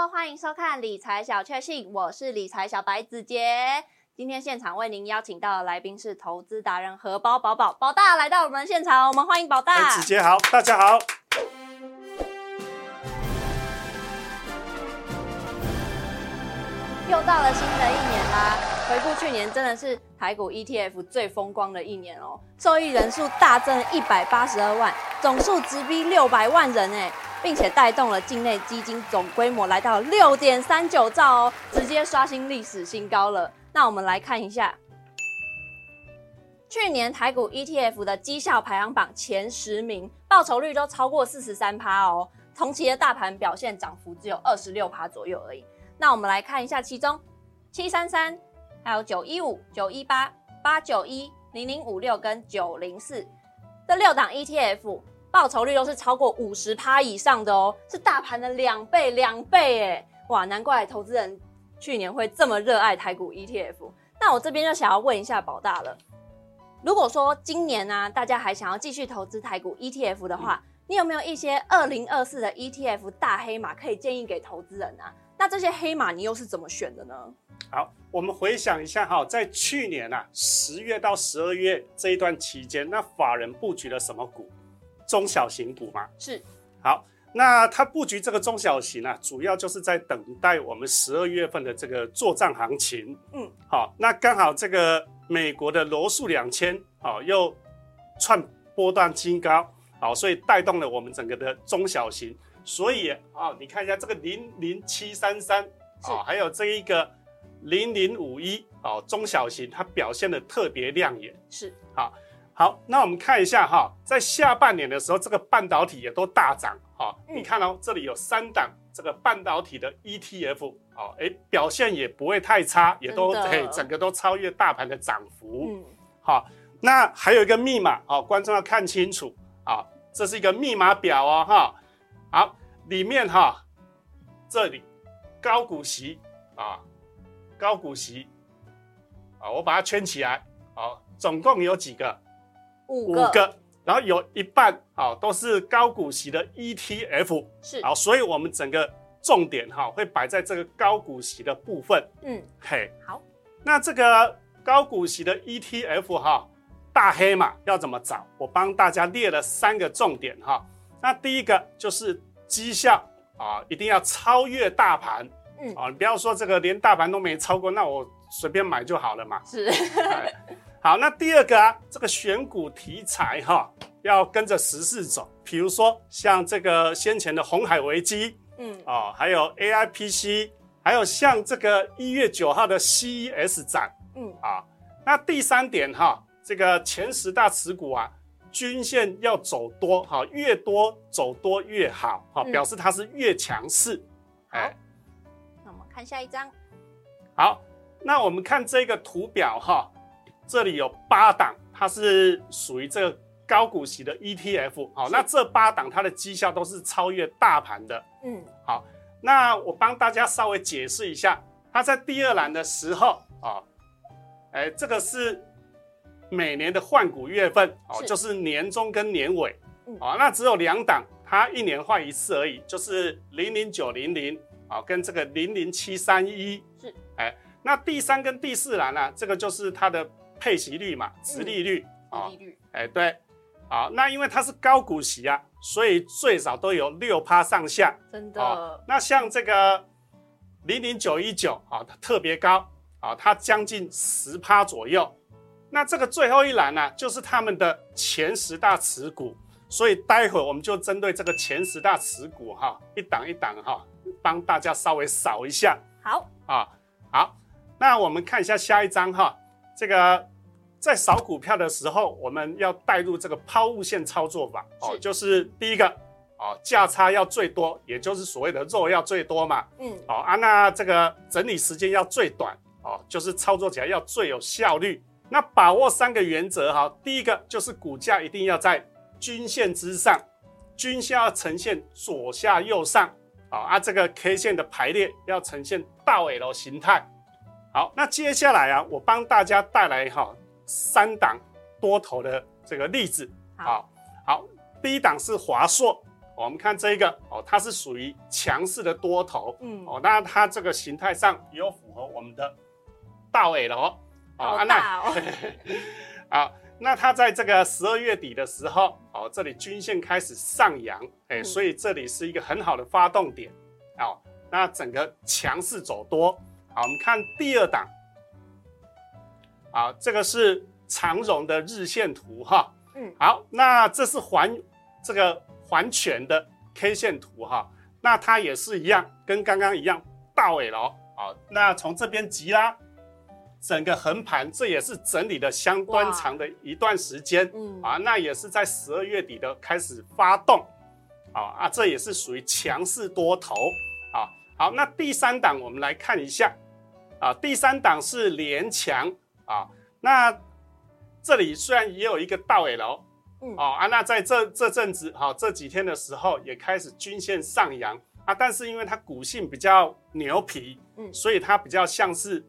Hello，欢迎收看理财小确幸，我是理财小白子杰。今天现场为您邀请到的来宾是投资达人荷包宝宝宝大来到我们现场，我们欢迎宝大。哎子杰好，大家好。又到了新的一年啦！回顾去年，真的是台股 ETF 最风光的一年哦，受益人数大增一百八十二万，总数直逼六百万人哎，并且带动了境内基金总规模来到六点三九兆哦，直接刷新历史新高了。那我们来看一下，去年台股 ETF 的绩效排行榜前十名，报酬率都超过四十三趴哦，同期的大盘表现涨幅只有二十六趴左右而已。那我们来看一下，其中七三三、还有九一五、九一八、八九一、零零五六跟九零四这六档 ETF 报酬率都是超过五十趴以上的哦，是大盘的两倍，两倍哎！哇，难怪投资人去年会这么热爱台股 ETF。那我这边就想要问一下宝大了，如果说今年呢、大家还想要继续投资台股 ETF 的话，你有没有一些二零二四的 ETF 大黑马可以建议给投资人啊？那这些黑马你又是怎么选的呢？好，我们回想一下哈，在去年啊十月到十二月这一段期间，那法人布局了什么股？中小型股嘛。是好，那他布局这个中小型啊，主要就是在等待我们十二月份的这个做账行情。嗯，好，那刚好这个美国的罗素两千，好又创波段新高，好，所以带动了我们整个的中小型。所以啊，你看一下这个零零七三三，是啊，还有这一个零零五一，哦，中小型它表现的特别亮眼。是好，那我们看一下哈，在下半年的时候，这个半导体也都大涨哈。嗯你看哦，这里有三档这个半导体的 ETF，哦，哎，表现也不会太差，也都真的嘿，整个都超越大盘的涨幅。嗯，好，那还有一个密码哦，观众要看清楚啊，这是一个密码表哦，哈。好，里面哈，这里高股息啊，高股息啊，我把它圈起来，好，总共有几个？五个，然后有一半啊都是高股息的 ETF，是好，所以我们整个重点哈会摆在这个高股息的部分。嗯嘿，好，那这个高股息的 ETF 哈，大黑马要怎么找？我帮大家列了三个重点哈。那第一个就是绩效啊，一定要超越大盘嗯啊，你不要说这个连大盘都没超过，那我随便买就好了嘛。是哎好，那第二个啊，这个选股题材哈，要跟着时事走。比如说像这个先前的红海危机嗯哦，还有 AIPC，还有像这个一月九号的 CES 展嗯啊。那第三点哈，这个前十大持股啊，均线要走多哈，越多走多越好哈，嗯表示它是越强势。哎看下一张。好，那我们看这个图表哈，这里有八档，它是属于这个高股息的 ETF。好，那这八档它的绩效都是超越大盘的。嗯好，那我帮大家稍微解释一下，它在第二栏的时候啊，哎，这个是每年的换股月份哦，就是年中跟年尾。嗯啊，那只有两档，它一年换一次而已，就是零零九零零啊，跟这个零零七三一。是，哎，那第三跟第四栏呢、这个就是它的配息率嘛，殖利率啊。利率哎，对，好，那因为它是高股息啊，所以最少都有六趴上下。真的哦，那像这个零零九一九啊，它特别高啊，它将近十趴左右。那这个最后一栏呢、就是他们的前十大持股，所以待会儿我们就针对这个前十大持股哈，一档一档哈，帮大家稍微扫一下好啊。好，那我们看一下下一章哈，这个在扫股票的时候，我们要带入这个抛物线操作法哦，就是第一个哦，价差要最多，也就是所谓的肉要最多嘛。嗯哦啊，那这个整理时间要最短哦，就是操作起来要最有效率。那把握三个原则哈，第一个就是股价一定要在均线之上，均线要呈现左下右上，好啊，这个 K 线的排列要呈现倒 L 形态。好，那接下来啊，我帮大家带来哈三档多头的这个例子。好。好，第一档是华硕，我们看这一个。哦，它是属于强势的多头嗯，哦，那它这个形态上也有符合我们的倒 L 哦，好啊大哦，啊，那它在这个十二月底的时候，哦，这里均线开始上扬，哎、嗯。所以这里是一个很好的发动点，哦，那整个强势走多，好，我们看第二档，啊，这个是长荣的日线图哈，嗯，好，那这是环这个环全的 K 线图哈，那它也是一样，跟刚刚一样大尾了好，那从这边急拉。整个横盘，这也是整理的相当哇长的一段时间。嗯，啊，那也是在十二月底的开始发动，啊啊，这也是属于强势多头。啊。好，那第三档我们来看一下。啊，第三档是连强。啊，那这里虽然也有一个倒 L，嗯。哦啊，那在这这阵子哈、这几天的时候也开始均线上扬。啊，但是因为它股性比较牛皮，嗯。所以它比较像是哎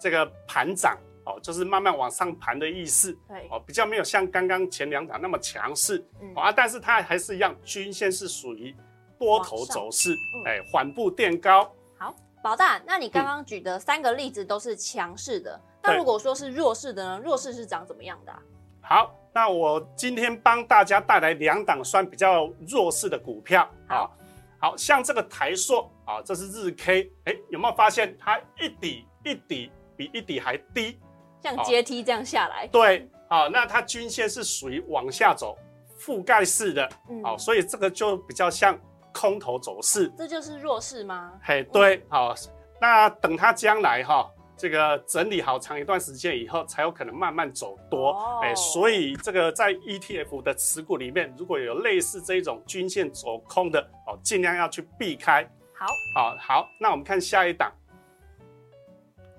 这个盘涨哦，就是慢慢往上盘的意思。对，哦，比较没有像刚刚前两档那么强势、嗯。哦、啊，但是它还是一样，均线是属于多头走势嗯，哎、缓步垫高。好，宝大，那你刚刚举的三个例子都是强势的，那对如果说是弱势的呢？弱势是长怎么样的啊？好，那我今天帮大家带来两档算比较弱势的股票。啊好，好像这个台硕啊，这是日 K，哎，有没有发现它一底一底比一底还低？像好阶梯这样下来，对，好，那它均线是属于往下走，覆盖式的，嗯好，所以这个就比较像空头走势。这就是弱势吗？嘿，对，好，那等它将来哈、这个整理好长一段时间以后，才有可能慢慢走多。哦哎、所以这个在 ETF 的持股里面，如果有类似这一种均线走空的哦，尽量要去避开。好，好、好，那我们看下一档，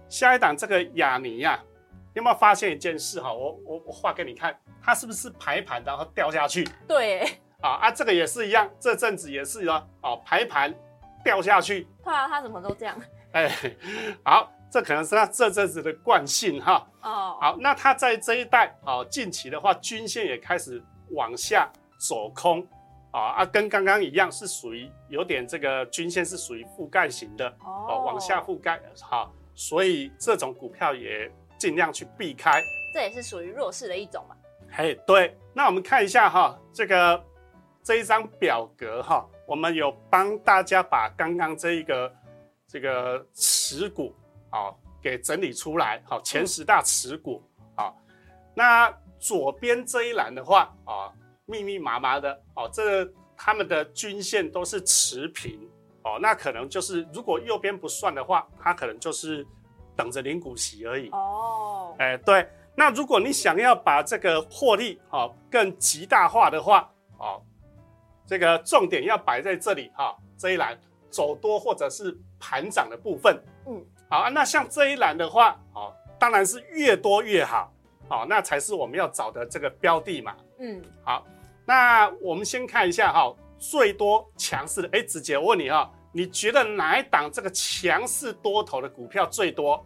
下一档这个雅尼呀、有没有发现一件事哈？我我我画给你看，它是不是排盘然后掉下去？对，啊啊，这个也是一样，这阵子也是哦，哦排盘掉下去，对啊，他怎么都这样？哎，好，这可能是它这阵子的惯性哈。哦，好，那它在这一带哦，近期的话，均线也开始往下走空啊啊，跟刚刚一样，是属于有点这个均线是属于覆盖型的哦，往下，覆盖好，所以这种股票也尽量去避开。这也是属于弱势的一种嘛。嘿，对，那我们看一下哈，这个这一张表格哈，我们有帮大家把刚刚这一个这个持股啊给整理出来，好，前十大持股啊，那左边这一栏的话啊，密密麻麻的哦，这他们的均线都是持平哦，那可能就是如果右边不算的话，它可能就是等着领股息而已。哦，哎，对，那如果你想要把这个获利哦更极大化的话，哦，这个重点要摆在这里哈、这一栏走多或者是盘涨的部分。嗯，好啊，那像这一栏的话，哦，当然是越多越好，哦，那才是我们要找的这个标的嘛。嗯，好，那我们先看一下哈、最多强势的，哎，子杰，我问你哈、你觉得哪一档这个强势多头的股票最多？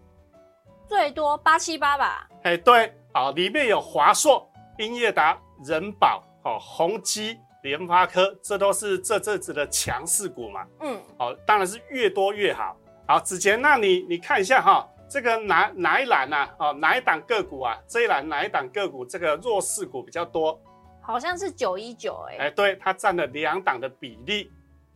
最多八七八吧。哎，对，啊，里面有华硕、英业达、人保、哦，宏基、联发科，这都是这阵子的强势股嘛。嗯，哦，当然是越多越好。好，子杰，那你你看一下哈、这个哪哪一栏呐、啊？哦，哪一档个股啊？这一栏哪一档个股这个弱势股比较多？好像是九一九哎。哎，对，它占了两档的比例。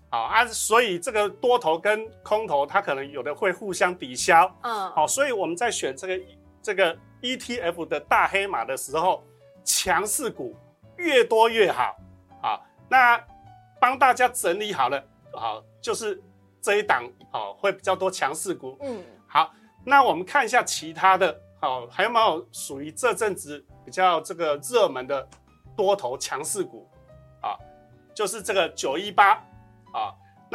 好啊，所以这个多头跟空头，它可能有的会互相抵消。嗯，好，所以我们在选这个这个 ETF 的大黑马的时候，强势股越多越好。好，那帮大家整理好了，好，就是这一档好会比较多强势股。嗯，好，那我们看一下其他的，好，还有没有属于这阵子比较这个热门的多头强势股啊？就是这个九一八啊，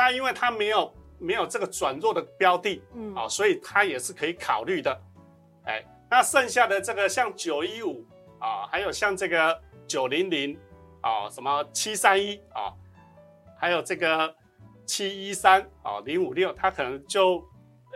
那因为它没有没有这个转弱的标的，嗯，啊，所以它也是可以考虑的。哎，那剩下的这个像九一五啊，还有像这个九零零啊，什么七三一啊，还有这个七一三啊，零五六，它可能就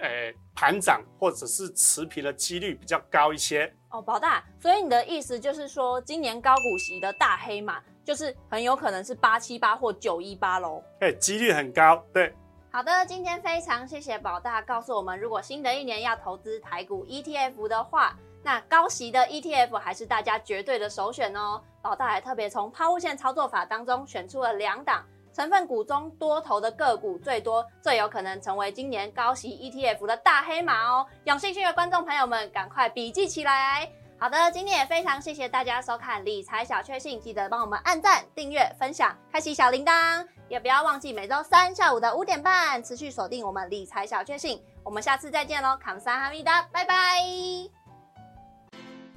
诶盘涨或者是持平的几率比较高一些。哦，宝大，所以你的意思就是说，今年高股息的大黑马就是很有可能是八七八或九一八喽。哎，几率很高。对，好的，今天非常谢谢宝大告诉我们，如果新的一年要投资台股 ETF 的话，那高息的 ETF 还是大家绝对的首选哦。宝大还特别从抛物线操作法当中选出了两档。成分股中多头的个股最多，最有可能成为今年高息 ETF 的大黑马哦！有兴趣的观众朋友们，赶快笔记起来。好的，今天也非常谢谢大家收看理财小确幸，记得帮我们按赞、订阅、分享、开启小铃铛，也不要忘记每周三下午的五点半持续锁定我们理财小确幸。我们下次再见喽，康萨哈密达，拜拜。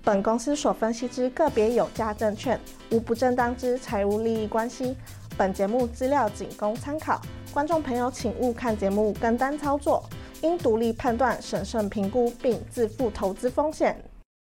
本公司所分析之个别有价证券，无不正当之财务利益关系。本节目资料仅供参考，观众朋友请勿看节目跟单操作，应独立判断、审慎评估并自负投资风险。